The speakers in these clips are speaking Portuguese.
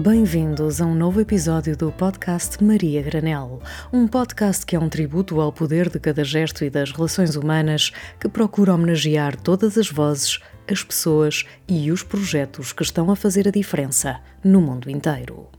Bem-vindos a um novo episódio do podcast Maria Granel, um podcast que é um tributo ao poder de cada gesto e das relações humanas que procura homenagear todas as vozes, as pessoas e os projetos que estão a fazer a diferença no mundo inteiro.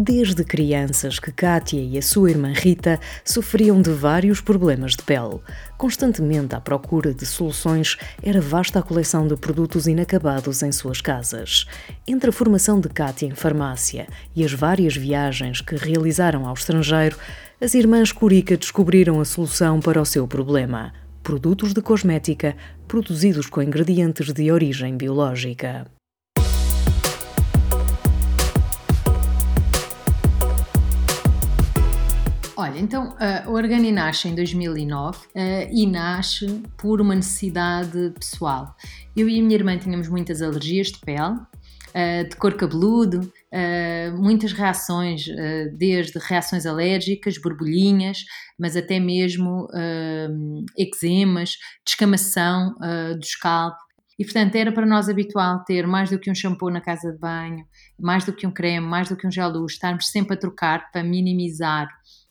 Desde crianças que Kátia e a sua irmã Rita sofriam de vários problemas de pele. Constantemente à procura de soluções, era vasta a coleção de produtos inacabados em suas casas. Entre a formação de Kátia em farmácia e as várias viagens que realizaram ao estrangeiro, as irmãs Curica descobriram a solução para o seu problema: produtos de cosmética produzidos com ingredientes de origem biológica. Olha, então a Organi nasce em 2009 uh, e nasce por uma necessidade pessoal. Eu e a minha irmã tínhamos muitas alergias de pele, uh, de cor cabeludo, muitas reações, desde reações alérgicas, borbulhinhas, mas até mesmo eczemas, descamação do scalp. E portanto era para nós habitual ter mais do que um shampoo na casa de banho, mais do que um creme, mais do que um gel luz, estarmos sempre a trocar para minimizar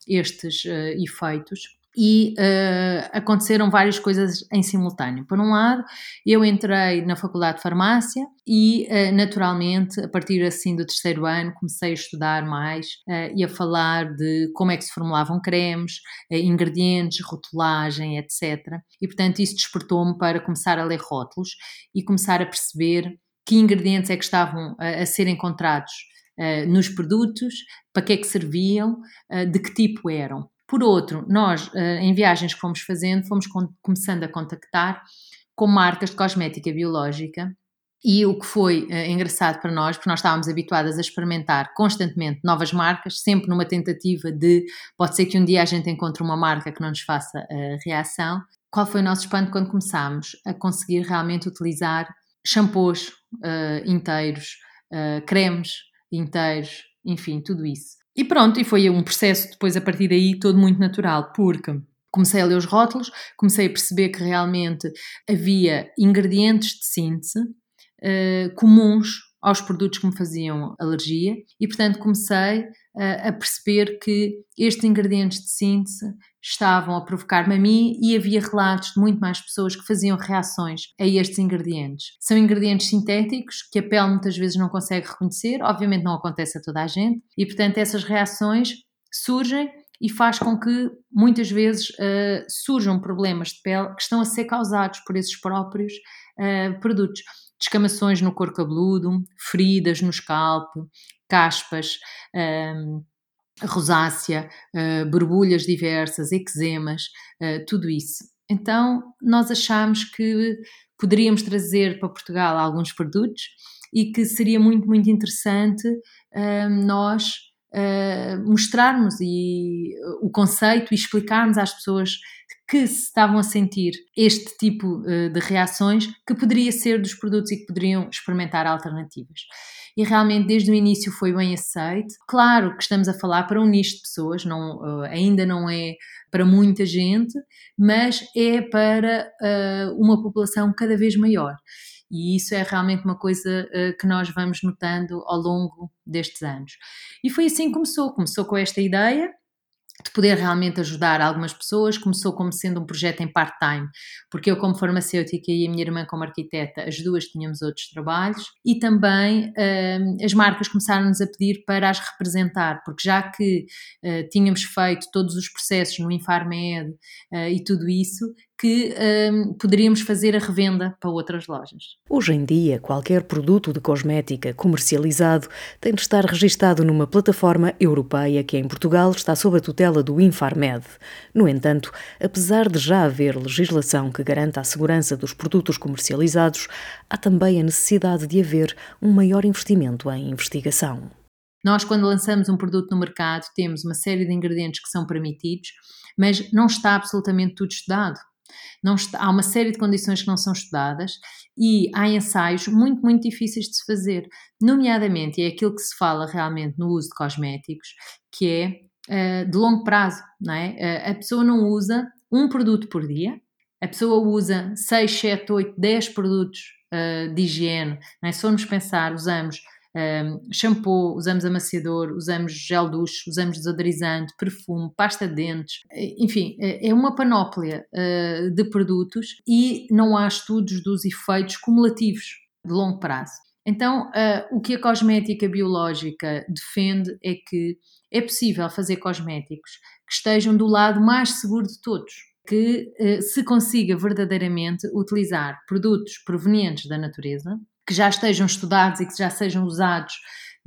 estes uh, efeitos e uh, aconteceram várias coisas em simultâneo. Por um lado, eu entrei na Faculdade de Farmácia e, uh, naturalmente, a partir assim do terceiro ano, comecei a estudar mais uh, e a falar de como é que se formulavam cremes, ingredientes, rotulagem, etc. E, portanto, isso despertou-me para começar a ler rótulos e começar a perceber que ingredientes é que estavam a, a ser encontrados uh, nos produtos, para que é que serviam, uh, de que tipo eram. Por outro, nós, uh, em viagens que fomos fazendo, fomos começando a contactar com marcas de cosmética biológica e o que foi uh, engraçado para nós, porque nós estávamos habituadas a experimentar constantemente novas marcas, sempre numa tentativa de pode ser que um dia a gente encontre uma marca que não nos faça uh, reação. Qual foi o nosso espanto quando começámos a conseguir realmente utilizar shampoos uh, inteiros, cremes inteiros, enfim, tudo isso. E pronto, e foi um processo depois a partir daí todo muito natural, porque comecei a ler os rótulos, comecei a perceber que realmente havia ingredientes de síntese uh, comuns aos produtos que me faziam alergia e, portanto, comecei uh, a perceber que estes ingredientes de síntese estavam a provocar-me a mim e havia relatos de muito mais pessoas que faziam reações a estes ingredientes. São ingredientes sintéticos que a pele muitas vezes não consegue reconhecer, obviamente não acontece a toda a gente, e portanto essas reações surgem e faz com que muitas vezes uh, surjam problemas de pele que estão a ser causados por esses próprios uh, produtos. Descamações no couro cabeludo, feridas no scalp, caspas. Um, eh, rosácea, uh, borbulhas diversas, eczemas, uh, tudo isso. Então, nós achamos que poderíamos trazer para Portugal alguns produtos e que seria muito, muito interessante uh, nós mostrarmos e, o conceito e explicarmos às pessoas que se estavam a sentir este tipo de reações que poderia ser dos produtos e que poderiam experimentar alternativas e realmente desde o início foi bem aceito. Claro que estamos a falar para um nicho de pessoas, não, uh, ainda não é para muita gente, mas é para uh, uma população cada vez maior. E isso é realmente uma coisa uh, que nós vamos notando ao longo destes anos. E foi assim que começou. Começou com esta ideia de poder realmente ajudar algumas pessoas. Começou como sendo um projeto em part-time, porque eu, como farmacêutica e a minha irmã, como arquiteta, as duas tínhamos outros trabalhos, e também uh, as marcas começaram-nos a pedir para as representar, porque já que uh, tínhamos feito todos os processos no Infarmed uh, e tudo isso, que um, poderíamos fazer a revenda para outras lojas. Hoje em dia, qualquer produto de cosmética comercializado tem de estar registado numa plataforma europeia que em Portugal está sob a tutela do Infarmed. No entanto, apesar de já haver legislação que garanta a segurança dos produtos comercializados, há também a necessidade de haver um maior investimento em investigação. Nós, quando lançamos um produto no mercado, temos uma série de ingredientes que são permitidos, mas não está absolutamente tudo estudado. Está, há uma série de condições que não são estudadas e há ensaios muito, muito difíceis de se fazer, nomeadamente, é aquilo que se fala realmente no uso de cosméticos, que é uh, de longo prazo, não é? Uh, a pessoa não usa um produto por dia, a pessoa usa 6, 7, 8, 10 produtos uh, de higiene. É? Se formos pensar, usamos um, shampoo, usamos amaciador, usamos gel duche, usamos desodorizante, perfume, pasta de dentes, enfim, é, é uma panóplia uh, de produtos e não há estudos dos efeitos cumulativos de longo prazo. Então, uh, o que a cosmética biológica defende é que é possível fazer cosméticos que estejam do lado mais seguro de todos, que uh, se consiga verdadeiramente utilizar produtos provenientes da natureza, que já estejam estudados e que já sejam usados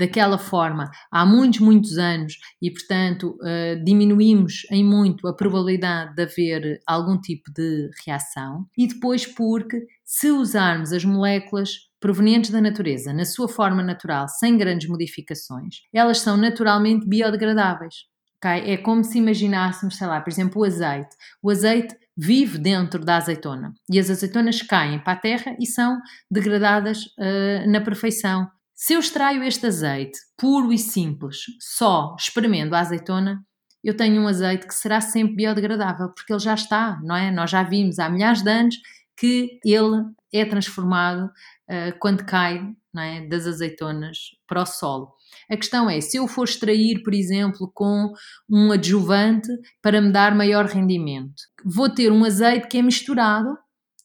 daquela forma há muitos, muitos anos e, portanto, uh, diminuímos em muito a probabilidade de haver algum tipo de reação. E depois, porque se usarmos as moléculas provenientes da natureza na sua forma natural, sem grandes modificações, elas são naturalmente biodegradáveis. Okay? É como se imaginássemos, sei lá, por exemplo, o azeite. O azeite vive dentro da azeitona e as azeitonas caem para a terra e são degradadas uh, na perfeição. Se eu extraio este azeite puro e simples, só espremendo a azeitona, eu tenho um azeite que será sempre biodegradável, porque ele já está, não é? Nós já vimos há milhares de anos que ele é transformado uh, quando cai é? das azeitonas para o solo. A questão é, se eu for extrair, por exemplo, com um adjuvante para me dar maior rendimento, vou ter um azeite que é misturado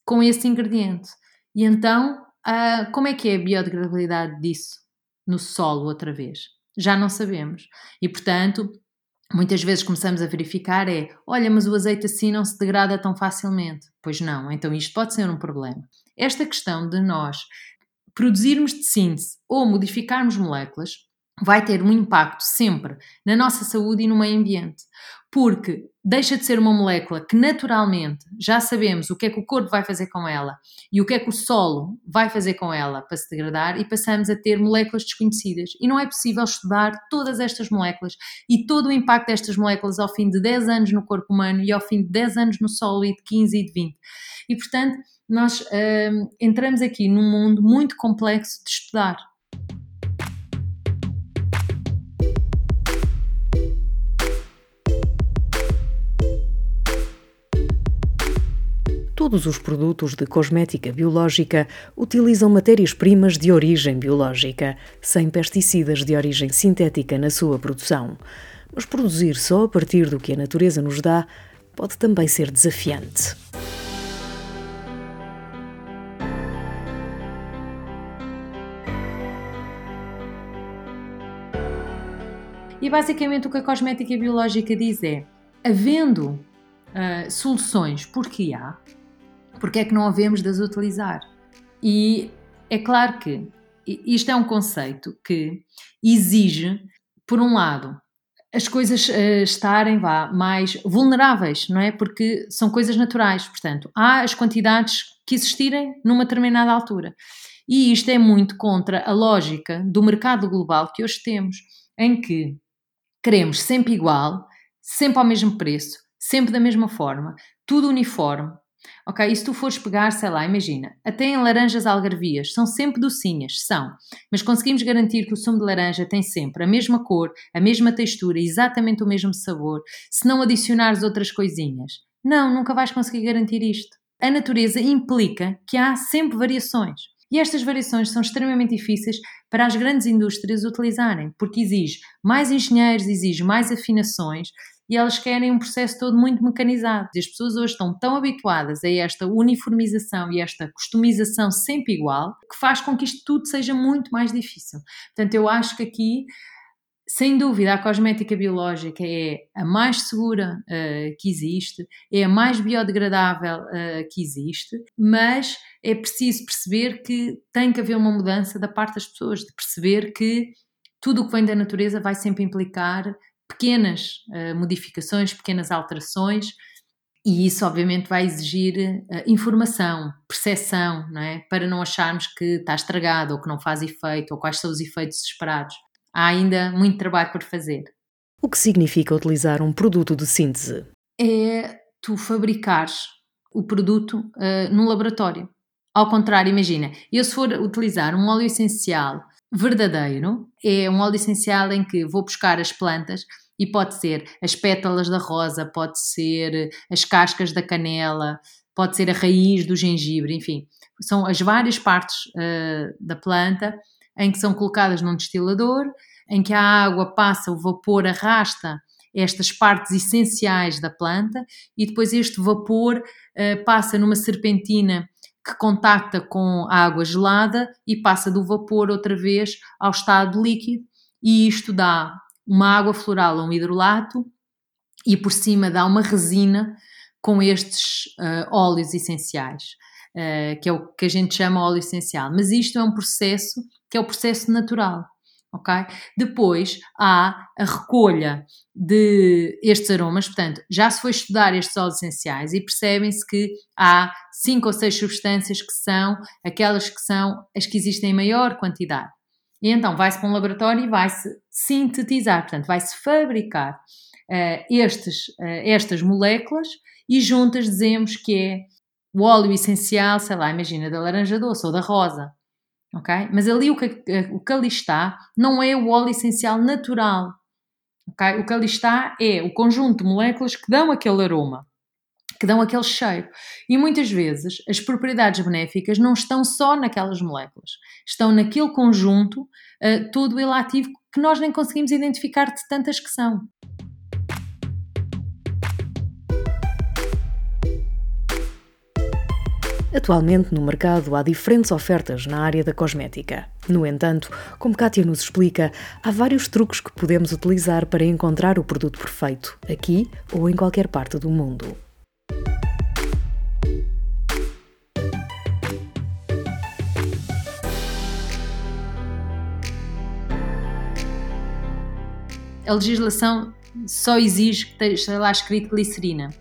com esse ingrediente. E então, uh, como é que é a biodegradabilidade disso no solo outra vez? Já não sabemos. E, portanto, muitas vezes começamos a verificar é, olha, mas o azeite assim não se degrada tão facilmente. Pois não, então isto pode ser um problema. Esta questão de nós produzirmos de síntese ou modificarmos moléculas vai ter um impacto sempre na nossa saúde e no meio ambiente, porque deixa de ser uma molécula que naturalmente já sabemos o que é que o corpo vai fazer com ela e o que é que o solo vai fazer com ela para se degradar e passamos a ter moléculas desconhecidas. E não é possível estudar todas estas moléculas e todo o impacto destas moléculas ao fim de 10 anos no corpo humano e ao fim de 10 anos no solo e de 15 e de 20. E portanto, nós uh, entramos aqui num mundo muito complexo de estudar. Todos os produtos de cosmética biológica utilizam matérias-primas de origem biológica, sem pesticidas de origem sintética na sua produção. Mas produzir só a partir do que a natureza nos dá pode também ser desafiante. E basicamente o que a cosmética biológica diz é: havendo uh, soluções, porque há, porque é que não havemos de as utilizar? E é claro que isto é um conceito que exige, por um lado, as coisas uh, estarem vá, mais vulneráveis, não é? Porque são coisas naturais, portanto, há as quantidades que existirem numa determinada altura. E isto é muito contra a lógica do mercado global que hoje temos, em que queremos sempre igual, sempre ao mesmo preço, sempre da mesma forma, tudo uniforme, Ok? E se tu fores pegar, sei lá, imagina, até em laranjas algarvias, são sempre docinhas, são, mas conseguimos garantir que o sumo de laranja tem sempre a mesma cor, a mesma textura, exatamente o mesmo sabor, se não adicionares outras coisinhas. Não, nunca vais conseguir garantir isto. A natureza implica que há sempre variações. E estas variações são extremamente difíceis para as grandes indústrias utilizarem, porque exige mais engenheiros, exige mais afinações e elas querem um processo todo muito mecanizado. E as pessoas hoje estão tão habituadas a esta uniformização e esta customização sempre igual que faz com que isto tudo seja muito mais difícil. Portanto, eu acho que aqui sem dúvida, a cosmética biológica é a mais segura uh, que existe, é a mais biodegradável uh, que existe, mas é preciso perceber que tem que haver uma mudança da parte das pessoas, de perceber que tudo o que vem da natureza vai sempre implicar pequenas uh, modificações, pequenas alterações, e isso obviamente vai exigir uh, informação, percepção, não é? para não acharmos que está estragado ou que não faz efeito ou quais são os efeitos esperados. Há ainda muito trabalho por fazer. O que significa utilizar um produto de síntese? É tu fabricares o produto uh, no laboratório. Ao contrário, imagina, eu se for utilizar um óleo essencial verdadeiro é um óleo essencial em que vou buscar as plantas e pode ser as pétalas da rosa, pode ser as cascas da canela, pode ser a raiz do gengibre, enfim, são as várias partes uh, da planta em que são colocadas num destilador, em que a água passa, o vapor arrasta estas partes essenciais da planta e depois este vapor uh, passa numa serpentina que contacta com a água gelada e passa do vapor outra vez ao estado líquido e isto dá uma água floral um hidrolato e por cima dá uma resina com estes uh, óleos essenciais, uh, que é o que a gente chama óleo essencial. Mas isto é um processo que é o processo natural. Ok? Depois há a recolha de estes aromas, portanto, já se foi estudar estes óleos essenciais e percebem-se que há cinco ou seis substâncias que são aquelas que são as que existem em maior quantidade. E então vai-se para um laboratório e vai-se sintetizar, portanto, vai-se fabricar uh, estes, uh, estas moléculas e juntas dizemos que é o óleo essencial, sei lá, imagina, da laranja doce ou da rosa. Ok? Mas ali o que, o que ali está não é o óleo essencial natural. Okay? O que ali está é o conjunto de moléculas que dão aquele aroma, que dão aquele cheiro. E muitas vezes as propriedades benéficas não estão só naquelas moléculas, estão naquele conjunto uh, todo ele ativo que nós nem conseguimos identificar de tantas que são. Atualmente no mercado há diferentes ofertas na área da cosmética. No entanto, como Kátia nos explica, há vários truques que podemos utilizar para encontrar o produto perfeito, aqui ou em qualquer parte do mundo. A legislação só exige que esteja lá escrito glicerina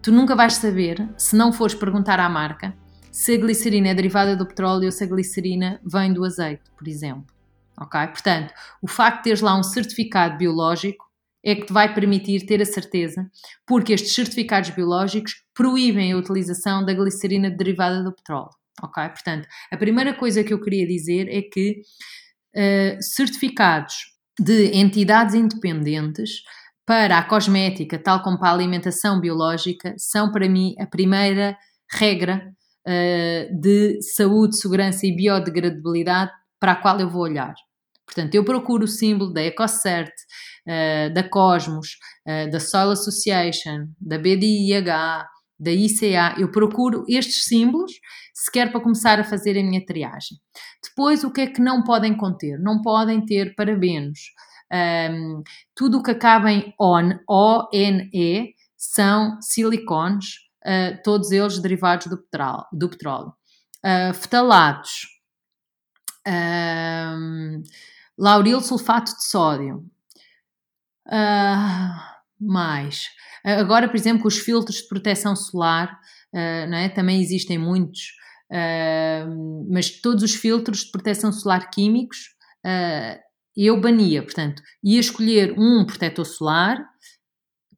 Tu nunca vais saber, se não fores perguntar à marca, se a glicerina é derivada do petróleo ou se a glicerina vem do azeite, por exemplo. Ok? Portanto, o facto de teres lá um certificado biológico é que te vai permitir ter a certeza, porque estes certificados biológicos proíbem a utilização da glicerina derivada do petróleo. Ok? Portanto, a primeira coisa que eu queria dizer é que uh, certificados de entidades independentes para a cosmética, tal como para a alimentação biológica, são para mim a primeira regra uh, de saúde, segurança e biodegradabilidade para a qual eu vou olhar. Portanto, eu procuro o símbolo da EcoCert, uh, da Cosmos, uh, da Soil Association, da BDIH, da ICA, eu procuro estes símbolos sequer para começar a fazer a minha triagem. Depois, o que é que não podem conter? Não podem ter parabenos, um, tudo o que acaba em ON, O-N-E, são silicones, uh, todos eles derivados do. Do petróleo. Uh, fetalatos, um, lauril sulfato de sódio, uh, mais. Agora, por exemplo, os filtros de proteção solar, uh, é? também existem muitos, uh, mas todos os filtros de proteção solar químicos uh, eu bania, portanto, ia escolher um protetor solar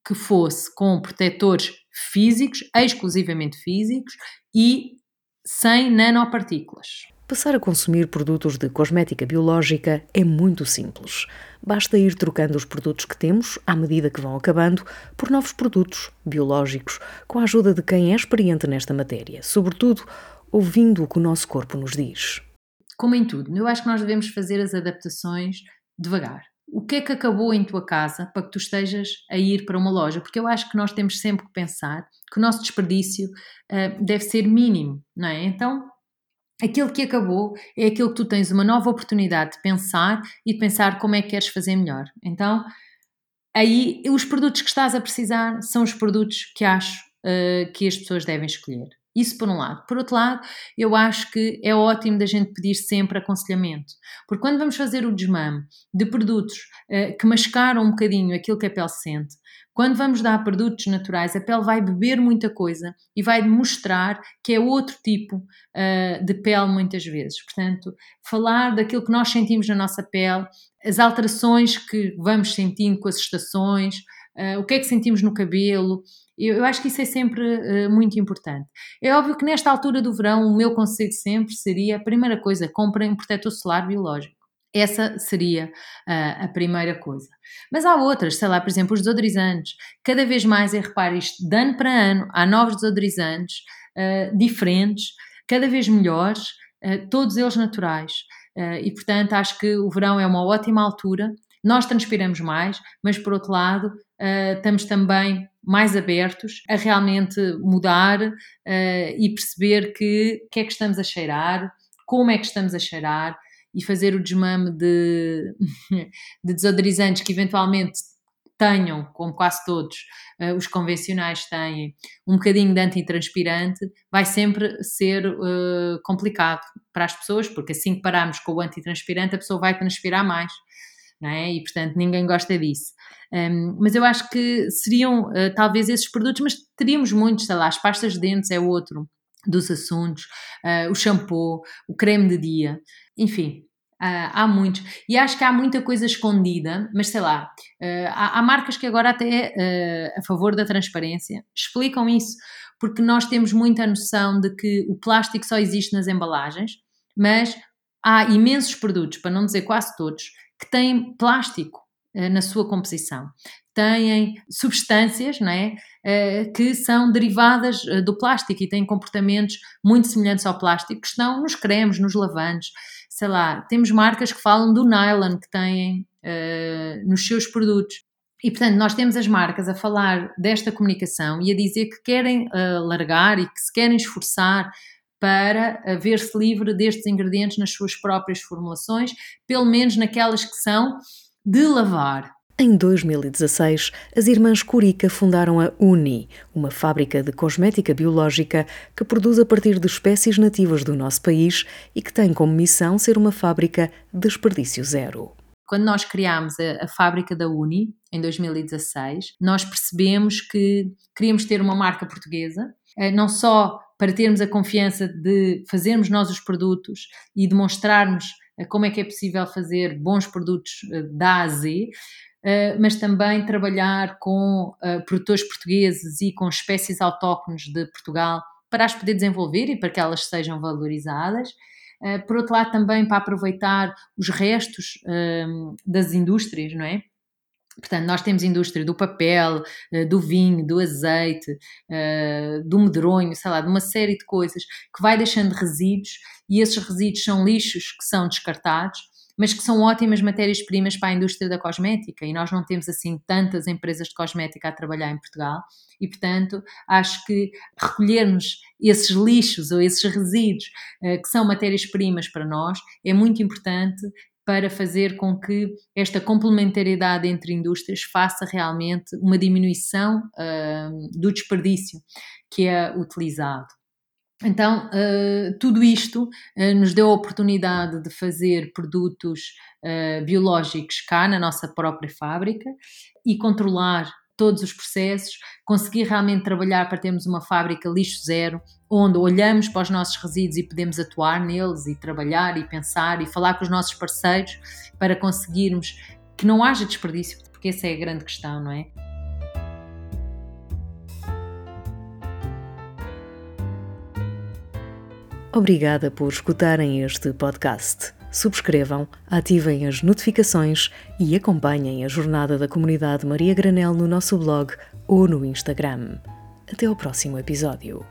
que fosse com protetores físicos, exclusivamente físicos e sem nanopartículas. Passar a consumir produtos de cosmética biológica é muito simples. Basta ir trocando os produtos que temos, à medida que vão acabando, por novos produtos biológicos, com a ajuda de quem é experiente nesta matéria, sobretudo ouvindo o que o nosso corpo nos diz como em tudo, eu acho que nós devemos fazer as adaptações devagar. O que é que acabou em tua casa para que tu estejas a ir para uma loja? Porque eu acho que nós temos sempre que pensar que o nosso desperdício uh, deve ser mínimo, não é? Então, aquilo que acabou é aquilo que tu tens uma nova oportunidade de pensar e de pensar como é que queres fazer melhor. Então, aí os produtos que estás a precisar são os produtos que acho uh, que as pessoas devem escolher. Isso por um lado. Por outro lado, eu acho que é ótimo da gente pedir sempre aconselhamento. Porque quando vamos fazer o desmame de produtos uh, que mascaram um bocadinho aquilo que a pele sente, quando vamos dar produtos naturais, a pele vai beber muita coisa e vai mostrar que é outro tipo uh, de pele muitas vezes. Portanto, falar daquilo que nós sentimos na nossa pele, as alterações que vamos sentindo com as estações, uh, o que é que sentimos no cabelo, eu, eu acho que isso é sempre uh, muito importante. É óbvio que nesta altura do verão o meu conselho sempre seria, a primeira coisa, comprem um protetor solar biológico. Essa seria uh, a primeira coisa. Mas há outras, sei lá, por exemplo, os desodorizantes. Cada vez mais, eu reparo isto, de ano para ano, há novos desodorizantes uh, diferentes, cada vez melhores, uh, todos eles naturais. e, portanto, acho que o verão é uma ótima altura. Nós transpiramos mais, mas, por outro lado, estamos também mais abertos a realmente mudar e perceber que que é que estamos a cheirar, como é que estamos a cheirar e fazer o desmame de, de desodorizantes que eventualmente tenham, como quase todos uh, os convencionais têm, um bocadinho de antitranspirante, vai sempre ser uh, complicado para as pessoas, porque assim que pararmos com o antitranspirante, a pessoa vai transpirar mais. Não é? E portanto ninguém gosta disso. Um, mas eu acho que seriam uh, talvez esses produtos, mas teríamos muitos, sei lá, as pastas de dentes é outro dos assuntos, o shampoo, o creme de dia. Enfim, Uh, há muitos. E acho que há muita coisa escondida, mas sei lá, uh, há, há, marcas que agora até uh, a favor da transparência explicam isso, porque nós temos muita noção de que o plástico só existe nas embalagens, mas há imensos produtos, para não dizer quase todos, que têm plástico na sua composição. Têm substâncias não é, que são derivadas do plástico e têm comportamentos muito semelhantes ao plástico, que estão nos cremes, nos lavantes sei lá, temos marcas que falam do nylon que têm nos seus produtos. E, portanto, nós temos as marcas a falar desta comunicação e a dizer que querem uh, largar e que se querem esforçar para uh, ver-se livre destes ingredientes nas suas próprias formulações, pelo menos naquelas que são de lavar. Em 2016, as irmãs Curica fundaram a Uni, uma fábrica de cosmética biológica que produz a partir de espécies nativas do nosso país e que tem como missão ser uma fábrica desperdício zero. Quando nós criámos a, a fábrica da Uni, em 2016, nós percebemos que queríamos ter uma marca portuguesa, eh, não só para termos a confiança de fazermos nós os produtos e demonstrarmos eh, como é que é possível fazer bons produtos eh, da A a Z, Uh, mas também trabalhar com produtores portugueses e com espécies autóctones de Portugal para as poder desenvolver e para que elas sejam valorizadas. Por outro lado, também para aproveitar os restos das indústrias, não é? Portanto, nós temos indústria do papel, do vinho, do azeite, do medronho, sei lá, de uma série de coisas que vai deixando resíduos e esses resíduos são lixos que são descartados mas que são ótimas matérias-primas para a indústria da cosmética e nós não temos assim tantas empresas de cosmética a trabalhar em Portugal e, portanto, acho que recolhermos esses lixos ou esses resíduos uh, que são matérias-primas para nós é muito importante para fazer com que esta complementariedade entre indústrias faça realmente uma diminuição uh, do desperdício que é utilizado. Então, uh, tudo isto uh, nos deu a oportunidade de fazer produtos uh, biológicos cá na nossa própria fábrica e controlar todos os processos, conseguir realmente trabalhar para termos uma fábrica lixo zero, onde olhamos para os nossos resíduos e podemos atuar neles e trabalhar e pensar e falar com os nossos parceiros para conseguirmos que não haja desperdício, porque essa é a grande questão, não é? Obrigada por escutarem este podcast. Subscrevam, ativem as notificações e acompanhem a jornada da comunidade Maria Granel no nosso blog ou no Instagram. Até ao próximo episódio.